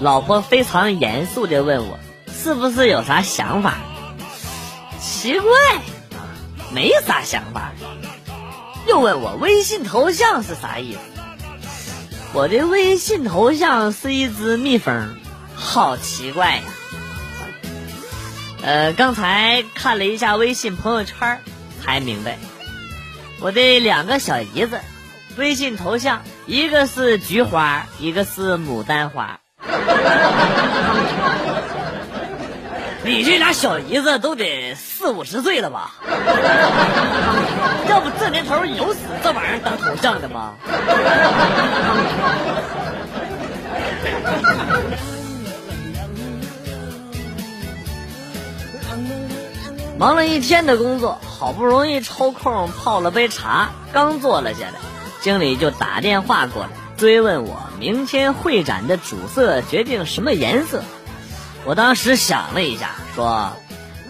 老婆非常严肃的问我，是不是有啥想法？奇怪，没啥想法。又问我微信头像是啥意思？我的微信头像是一只蜜蜂，好奇怪呀。呃，刚才看了一下微信朋友圈，才明白，我的两个小姨子微信头像，一个是菊花，一个是牡丹花。你这俩小姨子都得四五十岁了吧？要不这年头有死这玩意儿当头像的吗？忙了一天的工作，好不容易抽空泡了杯茶，刚坐了下来，经理就打电话过来追问我明天会展的主色决定什么颜色。我当时想了一下，说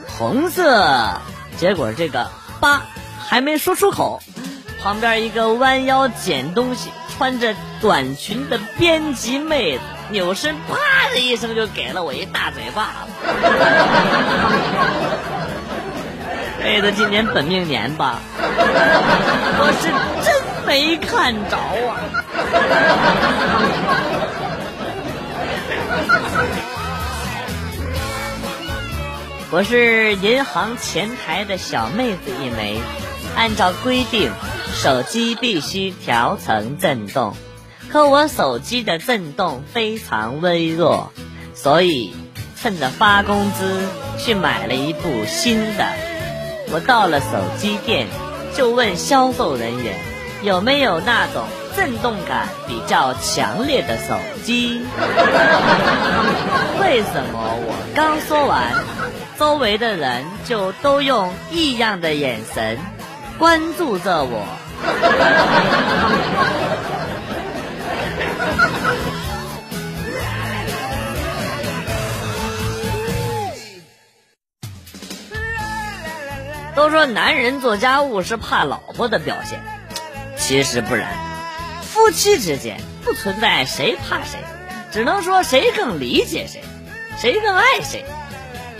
红色。结果这个八还没说出口，旁边一个弯腰捡东西、穿着短裙的编辑妹子扭身，啪的一声就给了我一大嘴巴子。妹子今年本命年吧？我是真没看着啊。我是银行前台的小妹子一枚，按照规定，手机必须调成震动，可我手机的震动非常微弱，所以趁着发工资去买了一部新的。我到了手机店，就问销售人员有没有那种震动感比较强烈的手机。为什么我刚说完？周围的人就都用异样的眼神关注着我。都说男人做家务是怕老婆的表现，其实不然。夫妻之间不存在谁怕谁，只能说谁更理解谁，谁更爱谁。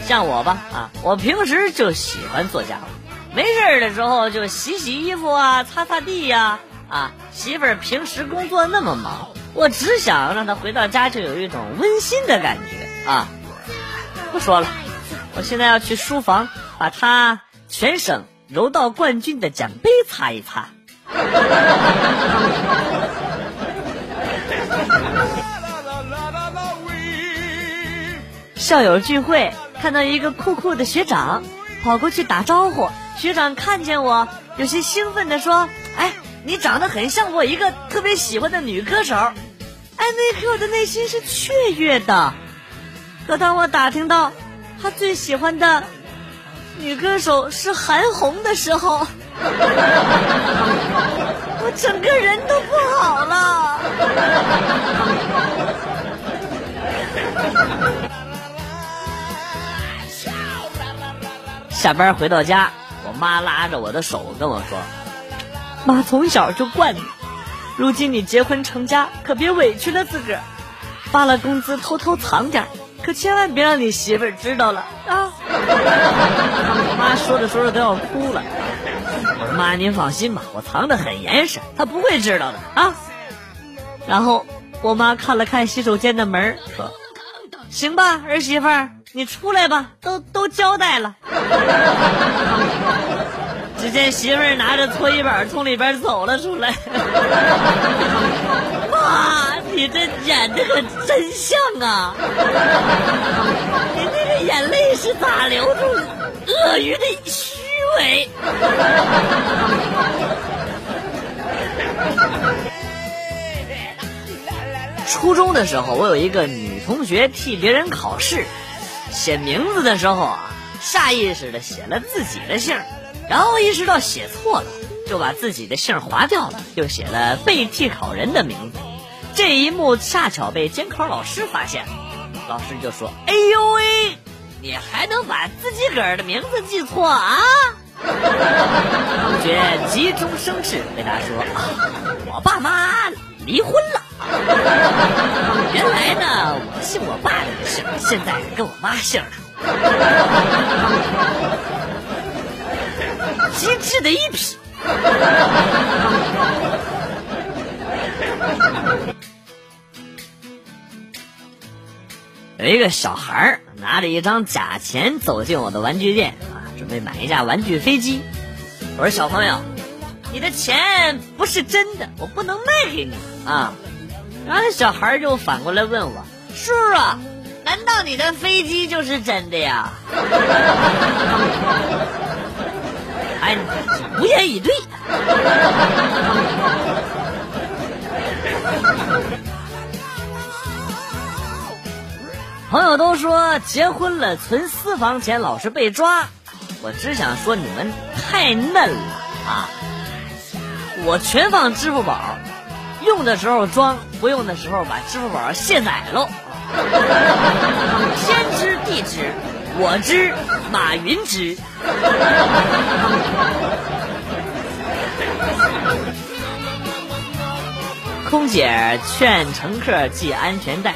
像我吧，啊，我平时就喜欢做家务，没事儿的时候就洗洗衣服啊，擦擦地呀，啊，媳妇儿平时工作那么忙，我只想让她回到家就有一种温馨的感觉啊。不说了，我现在要去书房把她全省柔道冠军的奖杯擦一擦。校友聚会。看到一个酷酷的学长，跑过去打招呼。学长看见我，有些兴奋地说：“哎，你长得很像我一个特别喜欢的女歌手。”哎，那刻我的内心是雀跃的。可当我打听到他最喜欢的女歌手是韩红的时候，我整个人都不好了。下班回到家，我妈拉着我的手跟我说：“妈从小就惯你，如今你结婚成家，可别委屈了自个儿。发了工资偷偷藏点，可千万别让你媳妇儿知道了啊！”我妈说着说着都要哭了。我说：“妈您放心吧，我藏得很严实，她不会知道的啊。”然后我妈看了看洗手间的门，说：“行吧，儿媳妇儿。”你出来吧，都都交代了。只见媳妇儿拿着搓衣板从里边走了出来。妈，你这演的可真像啊！你这个眼泪是咋流出鳄鱼的虚伪。初中的时候，我有一个女同学替别人考试。写名字的时候啊，下意识的写了自己的姓，然后意识到写错了，就把自己的姓划掉了，又写了被替考人的名字。这一幕恰巧被监考老师发现，老师就说：“哎呦喂，你还能把自己个儿的名字记错啊？” 同学急中生智，回答说：“我爸妈离婚了。” 原来呢，我。姓我爸那个姓，现在跟我妈姓了，机智的一批。有一个小孩拿着一张假钱走进我的玩具店啊，准备买一架玩具飞机。我说小朋友，你的钱不是真的，我不能卖给你啊。然后小孩就反过来问我：“叔叔，难道你的飞机就是真的呀？” 哎，无言以对。朋友都说结婚了存私房钱老是被抓，我只想说你们太嫩了啊！我全放支付宝，用的时候装，不用的时候把支付宝卸载喽。天知地知，我知马云知。空姐劝乘客系安全带。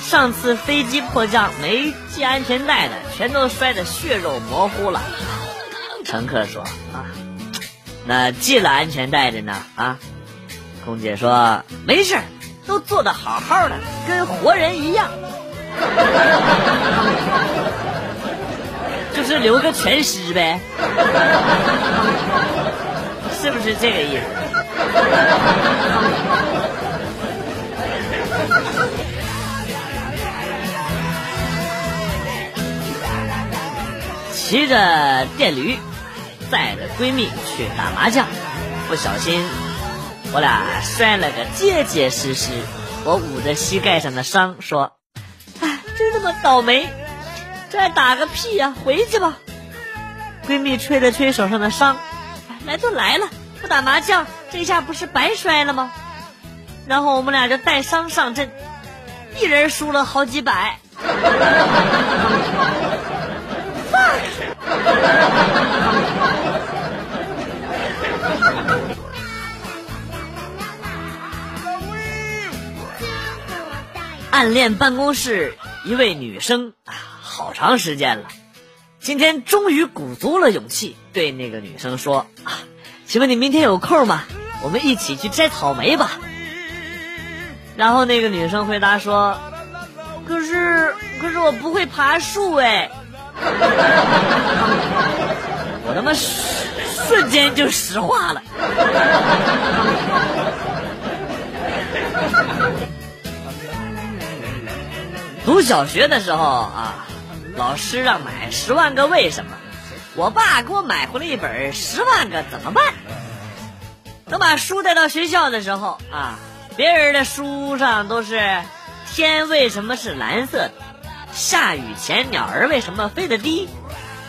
上次飞机迫降没系安全带的，全都摔得血肉模糊了。乘客说：“啊，那系了安全带的呢？啊？”空姐说：“没事，都做得好好的，跟活人一样。就是留个全尸呗，是不是这个意思？”骑着电驴，载着闺蜜去打麻将，不小心，我俩摔了个结结实实。我捂着膝盖上的伤说：“哎，真他妈倒霉！这还打个屁呀！回去吧。”闺蜜吹了吹手上的伤，来都来了，不打麻将，这下不是白摔了吗？然后我们俩就带伤上阵，一人输了好几百。Fuck！暗恋办公室一位女生啊，好长时间了，今天终于鼓足了勇气对那个女生说：“啊，请问你明天有空吗？我们一起去摘草莓吧。”然后那个女生回答说：“可是，可是我不会爬树哎。”我他妈瞬间就石化了。读小学的时候啊，老师让买《十万个为什么》，我爸给我买回来一本《十万个怎么办》。等把书带到学校的时候啊，别人的书上都是天为什么是蓝色的，下雨前鸟儿为什么飞得低。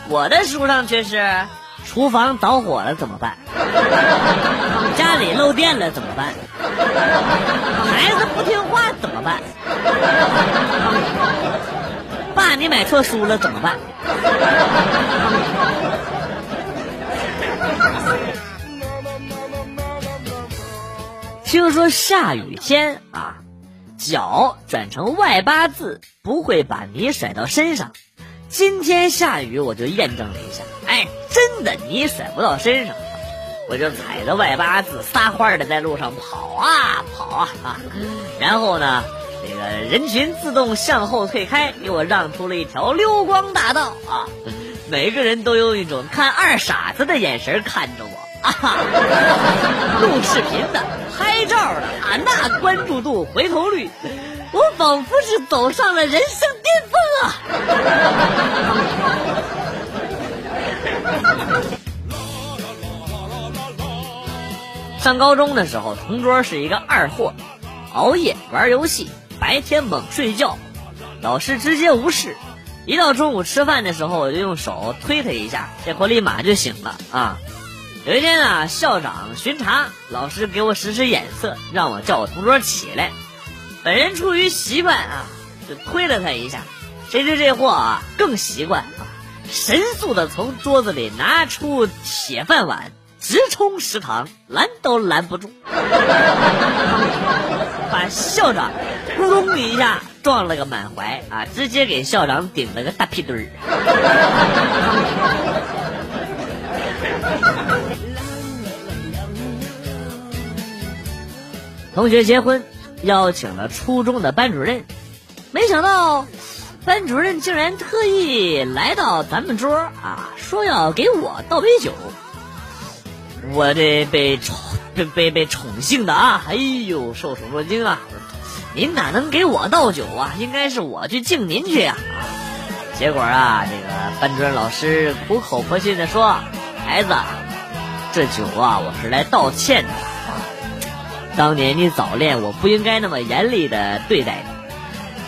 我的书上却是：厨房着火了怎么办？家里漏电了怎么办？孩子不听话怎么办？爸，你买错书了怎么办？听说下雨天啊，脚转成外八字不会把泥甩到身上。今天下雨，我就验证了一下，哎，真的泥甩不到身上，我就踩着外八字撒欢的在路上跑啊跑啊啊，然后呢，个人群自动向后退开，给我让出了一条溜光大道啊，每个人都用一种看二傻子的眼神看着我啊，录视频的、拍照的啊，那关注度、回头率。我仿佛是走上了人生巅峰啊！上高中的时候，同桌是一个二货，熬夜玩游戏，白天猛睡觉，老师直接无视。一到中午吃饭的时候，我就用手推他一下，这货立马就醒了啊！有一天啊，校长巡查，老师给我使使眼色，让我叫我同桌起来。本人出于习惯啊，就推了他一下，谁知这货啊更习惯啊，神速的从桌子里拿出铁饭碗，直冲食堂，拦都拦不住，把校长咕咚一下撞了个满怀啊，直接给校长顶了个大屁墩儿。同学结婚，邀请了初中的班主任，没想到班主任竟然特意来到咱们桌啊，说要给我倒杯酒。我这被宠被被被宠幸的啊，哎呦，受宠若惊啊！您哪能给我倒酒啊？应该是我去敬您去呀！结果啊，这个班主任老师苦口婆心的说：“孩子，这酒啊，我是来道歉的。”当年你早恋，我不应该那么严厉的对待你。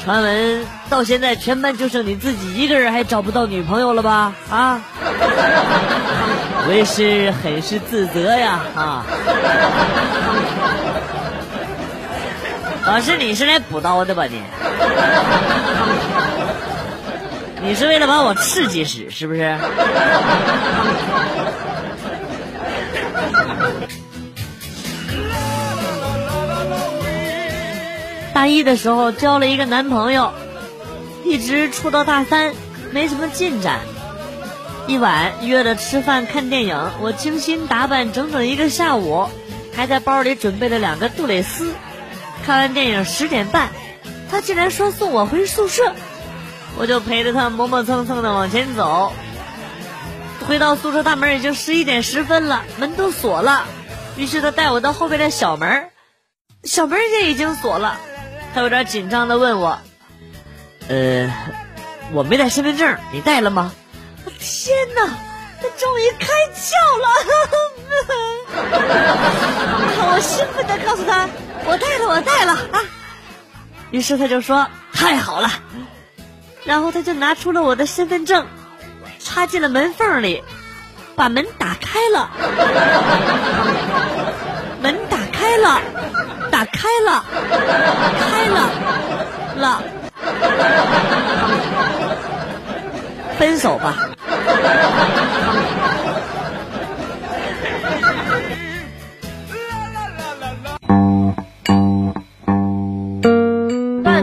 传闻到现在全班就剩你自己一个人还找不到女朋友了吧？啊，我也是很是自责呀！啊，老师你是来补刀的吧你？你是为了把我刺激死是不是？大一的时候交了一个男朋友，一直处到大三，没什么进展。一晚约着吃饭看电影，我精心打扮整整一个下午，还在包里准备了两个杜蕾斯。看完电影十点半，他竟然说送我回宿舍，我就陪着他磨磨蹭蹭的往前走。回到宿舍大门已经十一点十分了，门都锁了。于是他带我到后边的小门，小门也已经锁了。他有点紧张的问我：“呃，我没带身份证，你带了吗？”天哪，他终于开窍了！我兴奋的告诉他：“我带了，我带了啊！”于是他就说：“太好了。”然后他就拿出了我的身份证，插进了门缝里，把门打开了，门打开了。打开了，开了，了，分手吧。